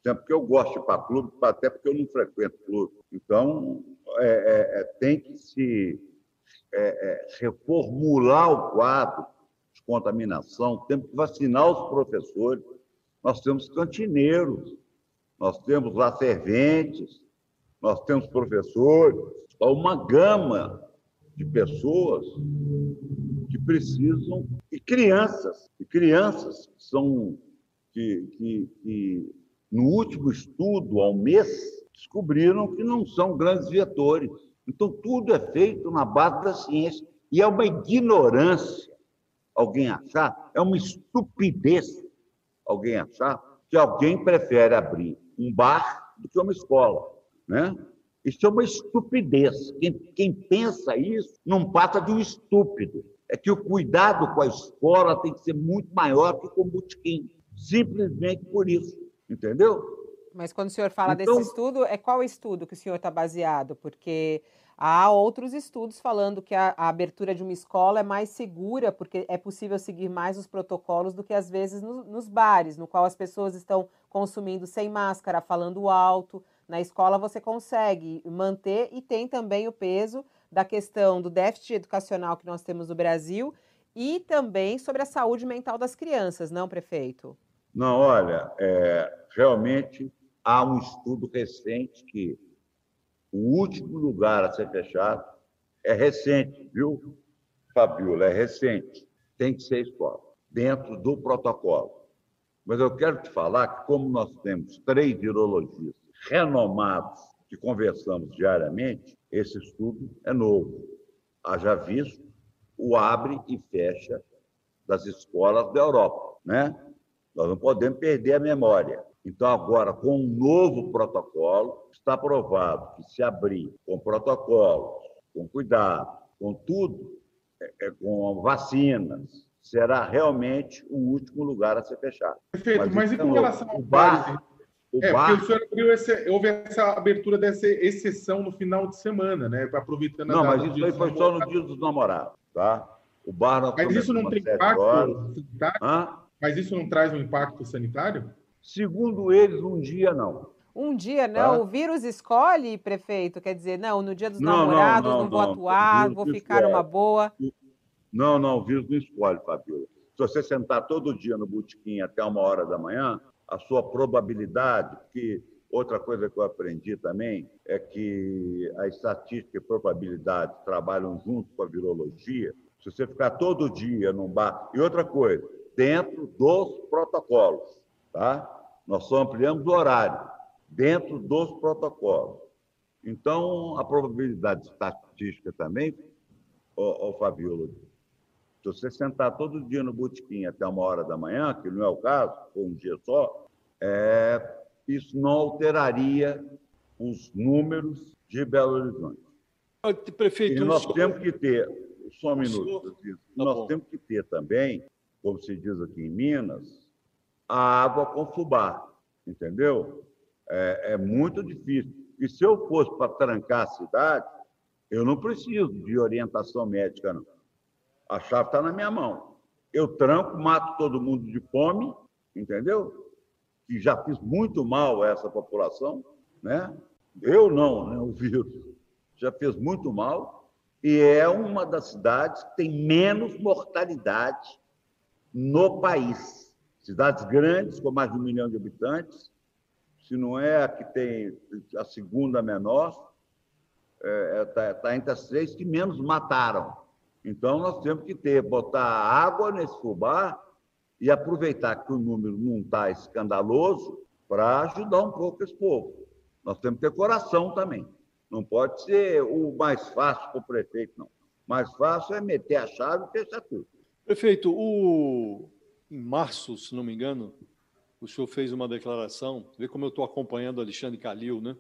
É porque eu gosto de ir para clube, até porque eu não frequento clube. Então, é, é, é tem que se é, é, reformular o quadro de contaminação, temos que vacinar os professores, nós temos cantineiros, nós temos lá serventes, nós temos professores, uma gama de pessoas que precisam, e crianças, e crianças que são, que, que, que no último estudo, ao mês, descobriram que não são grandes vetores. Então, tudo é feito na base da ciência. E é uma ignorância alguém achar, é uma estupidez alguém achar que alguém prefere abrir um bar do que uma escola, né? Isso é uma estupidez. Quem, quem pensa isso não passa de um estúpido. É que o cuidado com a escola tem que ser muito maior que com o botequim. Simplesmente por isso. Entendeu? Mas quando o senhor fala então, desse estudo, é qual estudo que o senhor está baseado? Porque há outros estudos falando que a, a, abertura de uma escola é mais segura, porque é possível seguir mais os protocolos do que às vezes no, nos bares, no qual as pessoas estão consumindo sem máscara, falando alto. Na escola você consegue manter e tem também o peso da questão do déficit educacional que nós temos no Brasil e também sobre a saúde mental das crianças, não, prefeito? Não, olha, é, realmente há um estudo recente que o último lugar a ser fechado é recente, viu, Fabiola? É recente. Tem que ser escola, dentro do protocolo. Mas eu quero te falar que, como nós temos três virologistas renomados que conversamos diariamente, esse estudo é novo. Haja visto o abre e fecha das escolas da Europa, né? Nós não podemos perder a memória. Então, agora, com um novo protocolo, está provado que se abrir com protocolos, com cuidado, com tudo, é, é, com vacinas, será realmente o último lugar a ser fechado. Perfeito, mas, mas então, e com relação ao bar, o é, bar... porque o senhor abriu esse, houve essa abertura dessa exceção no final de semana, né? Aproveitando a Não, mas isso aí foi só no dia dos namorados, tá? O bar Mas isso não tem impacto Mas isso não traz um impacto sanitário? Segundo eles, um dia não. Um dia não, tá? o vírus escolhe, prefeito, quer dizer, não, no dia dos não, namorados não, não, não vou atuar, vou ficar escolhe. numa boa. Não, não, o vírus não escolhe, Fabiola. Se você sentar todo dia no botequim até uma hora da manhã, a sua probabilidade, que outra coisa que eu aprendi também é que a estatística e probabilidade trabalham junto com a virologia. Se você ficar todo dia num bar. E outra coisa, dentro dos protocolos, tá? Nós só ampliamos o horário, dentro dos protocolos. Então, a probabilidade estatística também, ô, ô Fabiola, se você sentar todo dia no botequim até uma hora da manhã, que não é o caso, ou um dia só, é, isso não alteraria os números de Belo Horizonte. Prefeito, e nós temos que ter, só um minuto, tá nós bom. temos que ter também, como se diz aqui em Minas, a água com fubá, entendeu? É, é muito difícil. E se eu fosse para trancar a cidade, eu não preciso de orientação médica, não. A chave está na minha mão. Eu tranco, mato todo mundo de fome, entendeu? Que já fiz muito mal a essa população, né? Eu não, né? O vírus já fez muito mal e é uma das cidades que tem menos mortalidade no país. Cidades grandes, com mais de um milhão de habitantes, se não é a que tem a segunda menor, está é, é, tá, tá entre as três que menos mataram. Então, nós temos que ter, botar água nesse fubá e aproveitar que o número não está escandaloso para ajudar um pouco esse povo. Nós temos que ter coração também. Não pode ser o mais fácil para o prefeito, não. Mais fácil é meter a chave e fechar tudo. Prefeito, o... em março, se não me engano, o senhor fez uma declaração, vê como eu estou acompanhando Alexandre Calil, né?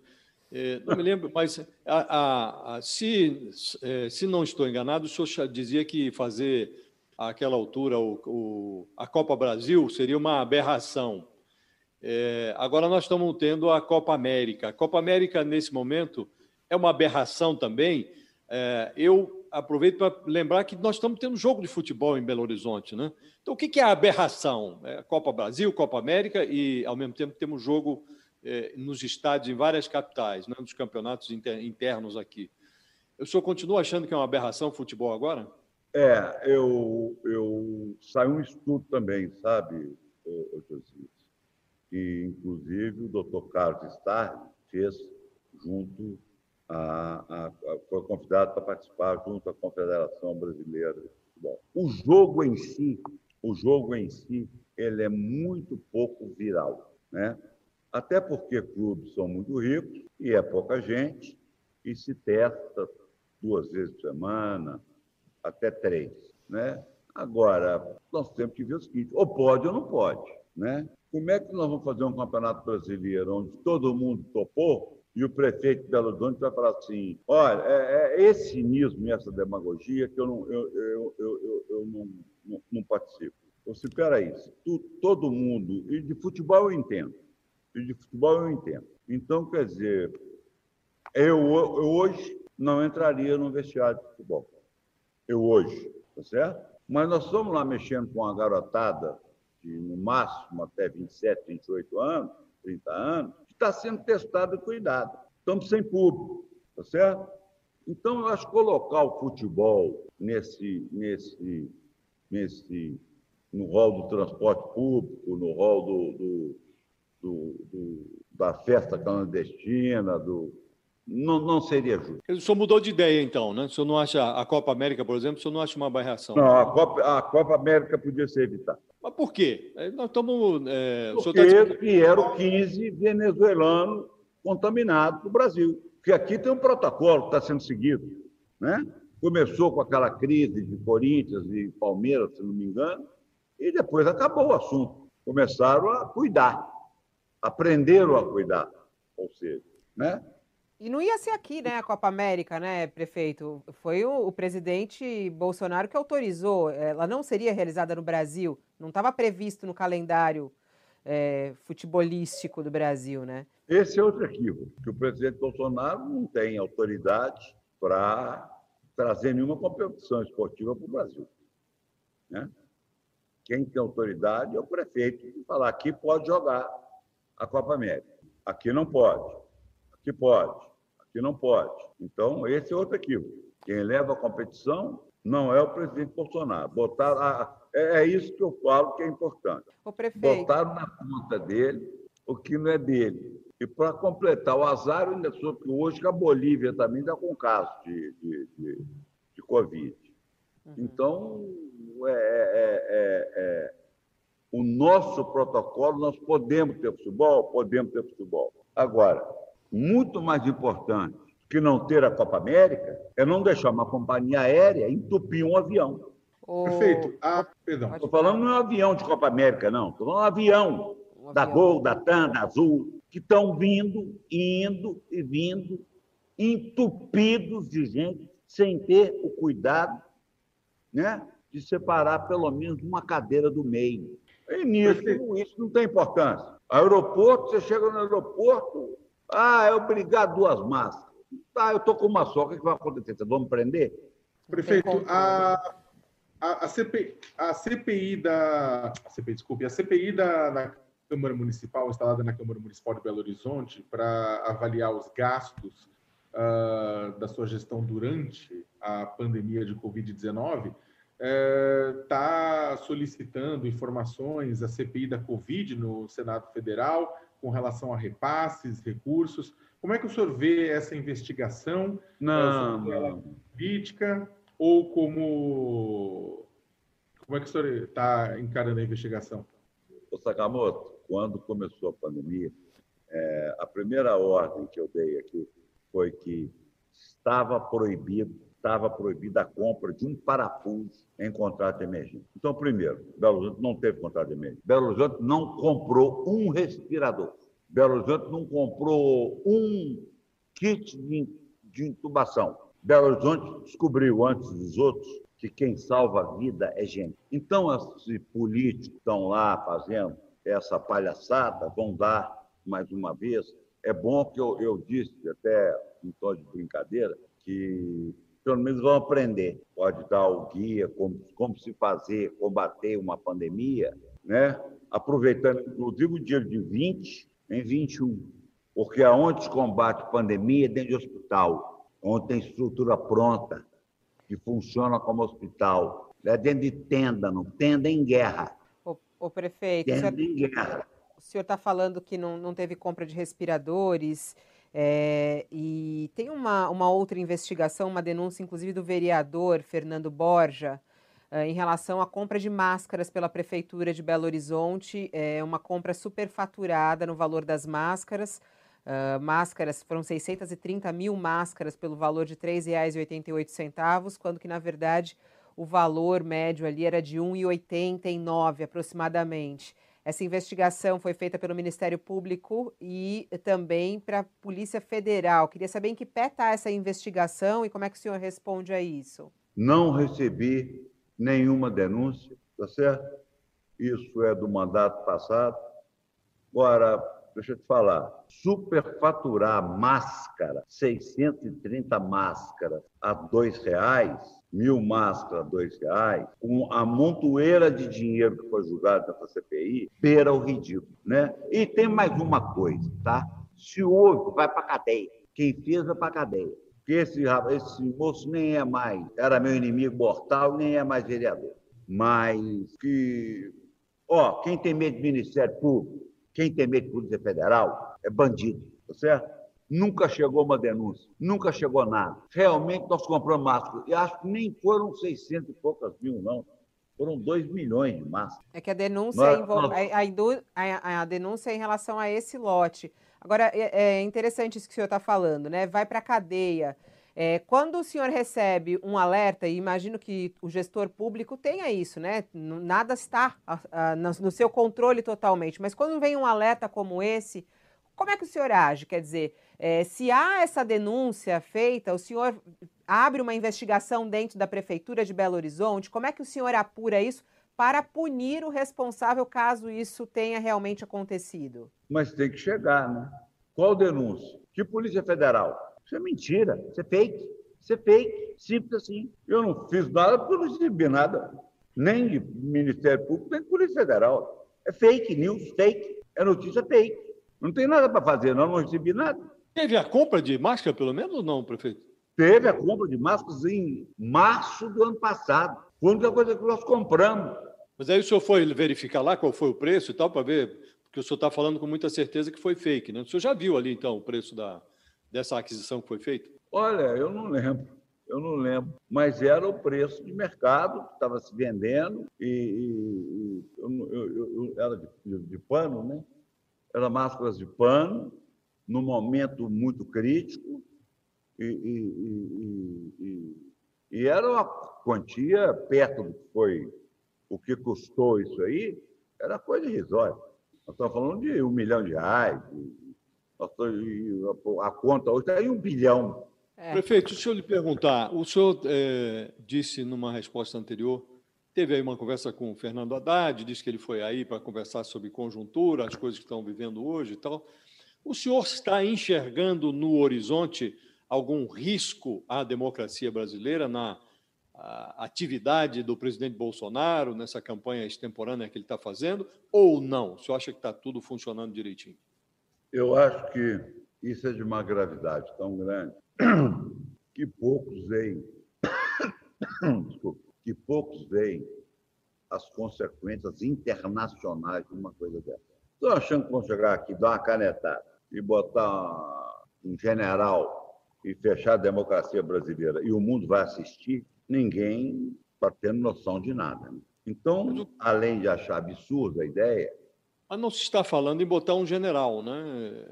É, não me lembro, mas a, a, a, se, é, se não estou enganado, o senhor dizia que fazer àquela altura o, o, a Copa Brasil seria uma aberração. É, agora nós estamos tendo a Copa América. A Copa América, nesse momento, é uma aberração também. É, eu aproveito para lembrar que nós estamos tendo jogo de futebol em Belo Horizonte. Né? Então, o que é a aberração? É Copa Brasil, Copa América e, ao mesmo tempo, temos jogo nos estádios em várias capitais, né, nos campeonatos internos aqui. O senhor continua achando que é uma aberração o futebol agora? É, eu, eu saiu um estudo também, sabe, Josias, que inclusive o doutor Carlos Starr fez junto a, a, a, foi convidado para participar junto à Confederação Brasileira de Futebol. O jogo em si, o jogo em si, ele é muito pouco viral, né? Até porque clubes são muito ricos e é pouca gente e se testa duas vezes por semana, até três. Né? Agora, nós temos que ver o seguinte: ou pode ou não pode. Né? Como é que nós vamos fazer um campeonato brasileiro onde todo mundo topou e o prefeito de Belo Horizonte vai falar assim: olha, é, é esse cinismo e essa demagogia que eu não, eu, eu, eu, eu não, não, não participo. Você, peraí, tu, todo mundo, e de futebol eu entendo, e de futebol eu entendo. Então, quer dizer, eu, eu hoje não entraria no vestiário de futebol. Eu hoje, tá certo? Mas nós estamos lá mexendo com a garotada de, no máximo, até 27, 28 anos, 30 anos, que está sendo testada e cuidada. Estamos sem público, tá certo? Então, eu acho que colocar o futebol nesse, nesse, nesse no rol do transporte público, no rol do, do, do, do da festa clandestina, do, não, não seria justo. O senhor mudou de ideia, então, né? O senhor não acha a Copa América, por exemplo, o senhor não acha uma aberração? Não, a Copa, a Copa América podia ser evitada. Mas por quê? Nós estamos. É, Porque tá... vieram 15 venezuelanos contaminados para o Brasil. Porque aqui tem um protocolo que está sendo seguido. Né? Começou com aquela crise de Corinthians e Palmeiras, se não me engano, e depois acabou o assunto. Começaram a cuidar, aprenderam a cuidar, ou seja, né? E não ia ser aqui, né, a Copa América, né, prefeito? Foi o, o, presidente Bolsonaro que autorizou. Ela não seria realizada no Brasil, não estava previsto no calendário é, futebolístico do Brasil, né? Esse é outro equívoco, que o presidente Bolsonaro não tem autoridade para trazer nenhuma competição esportiva para o Brasil. Né? Quem tem autoridade é o prefeito de falar aqui pode jogar a Copa América, aqui não pode, aqui pode, aqui não pode. Então, esse é outro equívoco. Quem leva a competição não é o presidente Bolsonaro. Botar a, é, é, isso que eu falo que é importante. O prefeito. Botaram na conta dele o que não é dele. E para completar o azar, ainda soube que hoje a Bolívia também está com caso de, de, de, de Covid. Uhum. Então, é, é, é, é, o nosso protocolo, nós podemos ter futebol? Podemos ter futebol. Agora, muito mais importante que não ter a Copa América é não deixar uma companhia aérea entupir um avião. Perfeito. Ah, perdão. Estou falando não é um avião de Copa América, não. Estou falando um avião, um da avião. Gol, da TAM, da Azul, que estão vindo, indo e vindo, entupidos de gente, sem ter o cuidado né, de separar pelo menos uma cadeira do meio. E nisso, isso não tem importância. Aeroporto, você chega no aeroporto, ah, é obrigado duas máscaras. Tá, eu estou com uma só, o que vai acontecer? Vocês vão me prender? Prefeito, a, a, a, CPI, a CPI da. A CPI, desculpe, a CPI da, da Câmara Municipal, instalada na Câmara Municipal de Belo Horizonte, para avaliar os gastos uh, da sua gestão durante a pandemia de Covid-19, está é, solicitando informações à CPI da Covid no Senado Federal com relação a repasses, recursos. Como é que o senhor vê essa investigação? Não, ela é política ou como como é que o senhor está encarando a investigação? O Sakamoto, quando começou a pandemia, é, a primeira ordem que eu dei aqui foi que estava proibido, estava proibida a compra de um parafuso em contrato de emergência. Então, primeiro, Belo Horizonte não teve contrato de emergência. Belo Horizonte não comprou um respirador. Belo Horizonte não comprou um kit de, intubação. Belo Horizonte descobriu antes dos outros que quem salva a vida é gente. Então, esses políticos estão lá fazendo essa palhaçada, vão dar mais uma vez. É bom que eu, eu disse, até em tom de brincadeira, que pelo menos vão aprender. Pode dar o guia, como, como se fazer, combater uma pandemia, né? aproveitando, inclusive, o dia de 20 em 21. Porque aonde se combate pandemia é dentro de hospital, onde tem estrutura pronta, que funciona como hospital. É dentro de tenda, não tenda em guerra. O, o prefeito, tenda senhor, em guerra. O senhor está falando que não, não teve compra de respiradores. É, e tem uma, uma outra investigação, uma denúncia, inclusive, do vereador Fernando Borja, é, em relação à compra de máscaras pela Prefeitura de Belo Horizonte. É uma compra superfaturada no valor das máscaras. Uh, máscaras, foram 630 mil máscaras pelo valor de R$ 3,88, quando que, na verdade, o valor médio ali era de 1,89 aproximadamente. Essa investigação foi feita pelo Ministério Público e também para a Polícia Federal. Queria saber em que pé está essa investigação e como é que o senhor responde a isso. Não recebi nenhuma denúncia, tá certo? Isso é do mandato passado. Agora, deixa eu te falar, superfaturar máscara, 630 máscaras a dois reais, mil máscaras a dois reais, com a montoeira de dinheiro que foi julgado nessa CPI, beira o ridículo, né? E tem mais uma coisa, tá? Se houve, vai para cadeia. Quem fez vai para cadeia. Que esse, esse moço nem é mais, era meu inimigo mortal, nem é mais vereador. Mas que, ó, quem tem medo de Ministério Público, quem tem medo de Polícia Federal é bandido, tá certo? Nunca chegou uma denúncia, nunca chegou nada. Realmente nós compramos máscara. E acho que nem foram 600 e poucas mil, não. Foram 2 milhões de máscaras. É que a denúncia, nós, envolve, nós... a, a, a, denúncia é em relação a esse lote. Agora, é, é interessante isso que o senhor está falando, né? Vai para a cadeia. É, quando o senhor recebe um alerta, e imagino que o gestor público tenha isso, né? Nada está no seu controle totalmente, mas quando vem um alerta como esse, como é que o senhor age? Quer dizer, é, se há essa denúncia feita, o senhor abre uma investigação dentro da Prefeitura de Belo Horizonte, como é que o senhor apura isso para punir o responsável caso isso tenha realmente acontecido? Mas tem que chegar, né? Qual denúncia? Que Polícia Federal? Isso é mentira, isso é fake. Isso é fake, simples assim. Eu não fiz nada porque eu não recebi nada. Nem de Ministério Público, nem de Polícia Federal. É fake news, fake. É notícia fake. Não tem nada para fazer, não, não recebi nada. Teve a compra de máscara, pelo menos, ou não, prefeito? Teve a compra de máscaras em março do ano passado. Foi a única coisa que nós compramos. Mas aí o senhor foi verificar lá qual foi o preço e tal, para ver, porque o senhor está falando com muita certeza que foi fake, né? O senhor já viu ali, então, o preço da, dessa aquisição que foi feita? Olha, eu não lembro. Eu não lembro, mas era o preço de mercado que estava se vendendo e, e, e eu, eu, eu, era de, de, de, pano, né? Era máscaras de pano, num momento muito crítico e, e, era uma quantia perto do que foi, o que custou isso aí, era coisa irrisória. Nós estamos falando de um milhão de reais, de, a conta hoje está em um bilhão. É. Prefeito, deixa eu lhe perguntar. O senhor é, disse numa resposta anterior, teve aí uma conversa com o Fernando Haddad, disse que ele foi aí para conversar sobre conjuntura, as coisas que estão vivendo hoje e tal. O senhor está enxergando no horizonte algum risco à democracia brasileira na atividade do presidente Bolsonaro, nessa campanha extemporânea que ele está fazendo, ou não? O senhor acha que está tudo funcionando direitinho? Eu acho que isso é de uma gravidade tão grande que poucos veem, (coughs) desculpa, que poucos veem as consequências internacionais de uma coisa dessa. Estou achando que vão chegar aqui, dar uma canetada e botar um general e fechar a democracia brasileira e o mundo vai assistir, ninguém está tendo noção de nada. Né? Então, além de achar absurda a ideia, mas não se está falando em botar um general, né?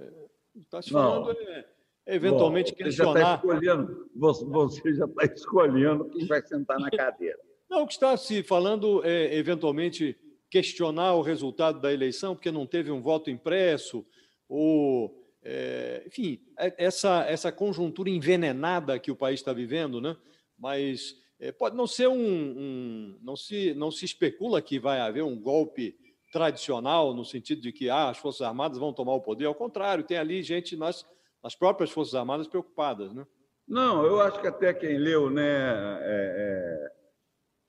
Está se falando é, eventualmente Bom, tá questionar. Já escolhendo, você já está escolhendo quem vai sentar na cadeira. Não, o que está se falando é eventualmente questionar o resultado da eleição, porque não teve um voto impresso, ou, é, enfim, é, essa, essa conjuntura envenenada que o país está vivendo, né? mas é, pode não ser um, um. não, se, não se especula que vai haver um golpe tradicional, no sentido de que ah, as Forças Armadas vão tomar o poder. Ao contrário, tem ali gente nas, nas próprias Forças Armadas preocupadas. Né? Não, eu acho que até quem leu né, é, é,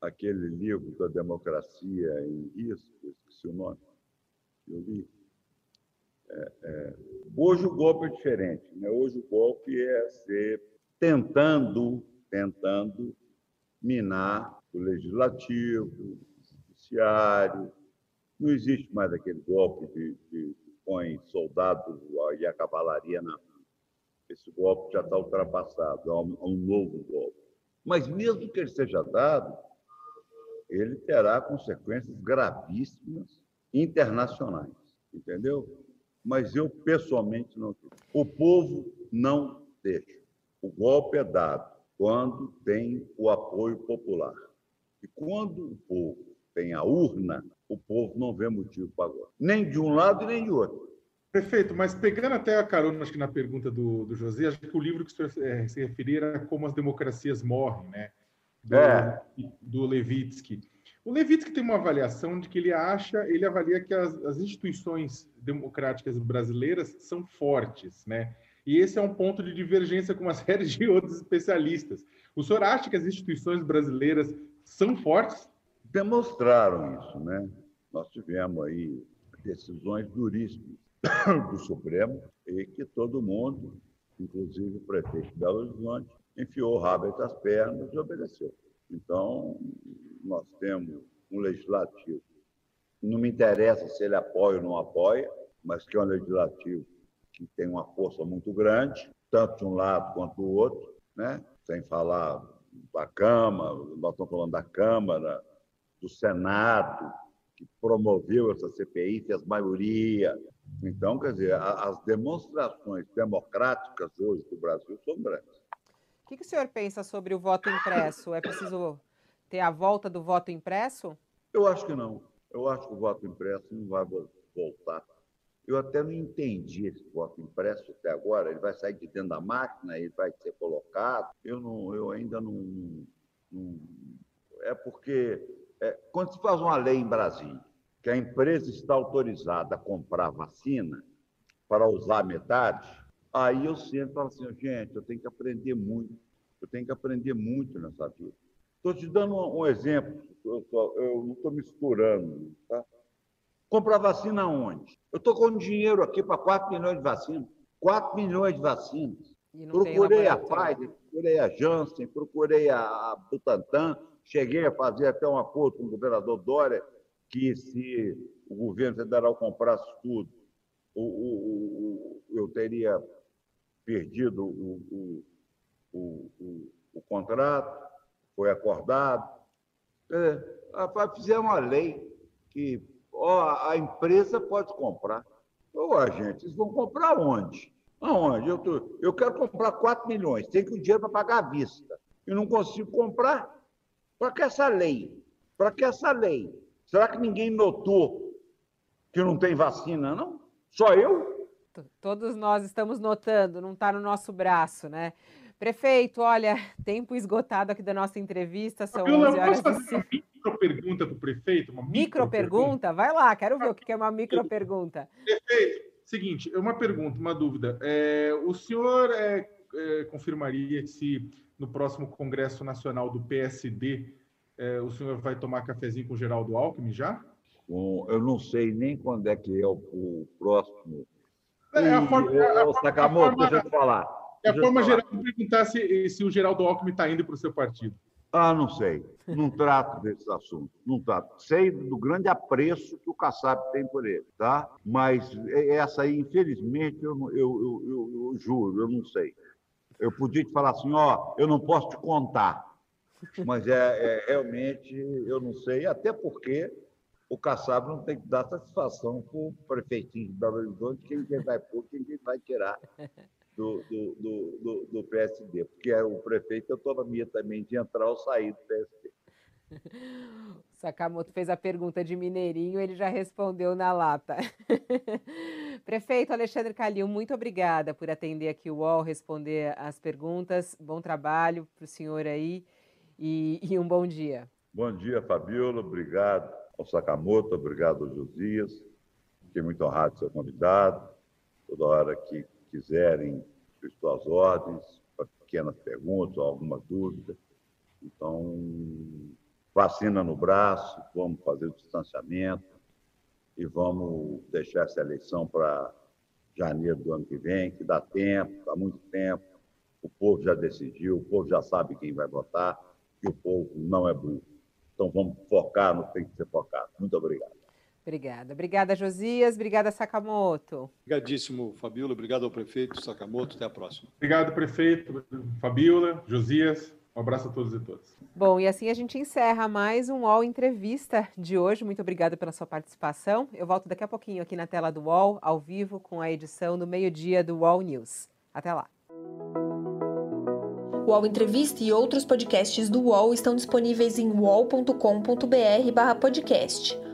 aquele livro da democracia em risco, esqueci o nome, eu li. É, é, hoje o golpe é diferente. Né? Hoje o golpe é ser tentando, tentando minar o legislativo, o judiciário, não existe mais aquele golpe de, de põe soldados e a cavalaria na Esse golpe já está ultrapassado, é um, um novo golpe. Mas mesmo que ele seja dado, ele terá consequências gravíssimas internacionais, entendeu? Mas eu pessoalmente não. O povo não deixa. O golpe é dado quando tem o apoio popular. E quando o povo tem a urna, o povo não vê motivo para agora. Nem de um lado nem de outro. Prefeito, mas pegando até a carona, acho que na pergunta do, do José, acho que o livro que o senhor é, se referir era Como as Democracias Morrem, né? Do, é. do Levitsky. O Levitsky tem uma avaliação de que ele acha, ele avalia que as, as instituições democráticas brasileiras são fortes, né? E esse é um ponto de divergência com uma (laughs) série de outros especialistas. O senhor acha que as instituições brasileiras são fortes? Demonstraram isso, né? Nós tivemos aí decisões duríssimas (coughs) do Supremo e que todo mundo, inclusive o prefeito de Belo Horizonte, enfiou o rabo entre as pernas e obedeceu. Então, nós temos um legislativo. Não me interessa se ele apoia ou não apoia, mas que é um legislativo que tem uma força muito grande, tanto de um lado quanto do outro, né? sem falar da Câmara, nós estamos falando da Câmara, do Senado, que promoveu essa CPI, fez maioria. Então, quer dizer, as demonstrações democráticas hoje do Brasil são grandes. O que, que o senhor pensa sobre o voto impresso? É preciso ter a volta do voto impresso? Eu acho que não. Eu acho que o voto impresso não vai voltar. Eu até não entendi esse voto impresso até agora. Ele vai sair de dentro da máquina, ele vai ser colocado. Eu, não, eu ainda não, não. É porque é, quando se faz uma lei em Brasília, que a empresa está autorizada a comprar vacina para usar metade, aí eu sempre e falo assim, gente, eu tenho que aprender muito. Eu tenho que aprender muito nessa vida. Estou te dando um exemplo, eu, eu não estou misturando, tá? Comprar vacina onde? Eu estou com dinheiro aqui para 4 milhões de vacinas. 4 milhões de vacinas. Procurei a Pfizer, procurei a Janssen, procurei a Butantan, cheguei a fazer até um acordo com o governador Dória que se o governo federal comprasse tudo, o, o, o, eu teria perdido o, o contrato foi acordado. É, fizeram uma lei que ó, a empresa pode comprar. Ô, gente, eles vão comprar onde? Aonde? Eu, tô, eu quero comprar 4 milhões, tenho que o dinheiro para pagar à vista. E não consigo comprar. Para que essa lei? Para que essa lei? Será que ninguém notou que não tem vacina, não? Só eu? Todos nós estamos notando, não está no nosso braço, né? Prefeito, olha, tempo esgotado aqui da nossa entrevista, são eu 11 horas. Posso fazer uma micro pergunta para o prefeito? Uma micro, pergunta? Vai lá, quero ver o que é uma micro pergunta. Prefeito, seguinte, é uma pergunta, uma dúvida. É, o senhor é, é, confirmaria se no próximo Congresso Nacional do PSD é, o senhor vai tomar cafezinho com o Geraldo Alckmin já? Bom, eu não sei nem quando é que é o, o próximo. É, a forma, a, a, Sakamoto, a forma, deixa eu te falar. É a forma geral de perguntar se, se o Geraldo Alckmin está indo para o seu partido. Ah, não sei. Não trato desses assuntos. Não trato. Sei do grande apreço que o Kassab tem por ele, tá? Mas essa aí, infelizmente, eu, eu, eu, eu, eu juro, eu não sei. Eu podia te falar assim, ó, eu não posso te contar. Mas é, é realmente, eu não sei, até porque o Kassab não tem que dar satisfação para o prefeitinho de Belo Horizonte, quem vai pôr, quem vai tirar do, do, do, do, PSD, porque é o prefeito tem autonomia também de entrar ou sair do PSD. (laughs) O Sakamoto fez a pergunta de Mineirinho, ele já respondeu na lata. (laughs) Prefeito Alexandre Calil, muito obrigada por atender aqui o UOL, responder as perguntas. Bom trabalho para o senhor aí e, (laughs) e, um bom dia. Bom dia, Fabiola. Obrigado ao Sakamoto, obrigado ao Josias. Fiquei muito honrado de ser convidado. Toda hora que quiserem, estou às ordens, para pequenas perguntas, alguma dúvida. Então, vacina no braço, vamos fazer o distanciamento e vamos deixar essa eleição para janeiro do ano que vem, que dá tempo, dá muito tempo. O povo já decidiu, o povo já sabe quem vai votar e o povo não é burro. Então vamos focar no que tem que ser focado. Muito obrigado. Obrigada. Obrigada, Josias. Obrigada, Sakamoto. Obrigadíssimo, Fabiola. Obrigado ao prefeito Sakamoto. Até a próxima. Obrigado, prefeito, Fabiola, Josias. Um abraço a todos e todas. Bom, e assim a gente encerra mais um UOL Entrevista de hoje. Muito obrigada pela sua participação. Eu volto daqui a pouquinho aqui na tela do UOL, ao vivo, com a edição do meio-dia do UOL News. Até lá. O UOL Entrevista e outros podcasts do UOL estão disponíveis em uol.com.br/podcast.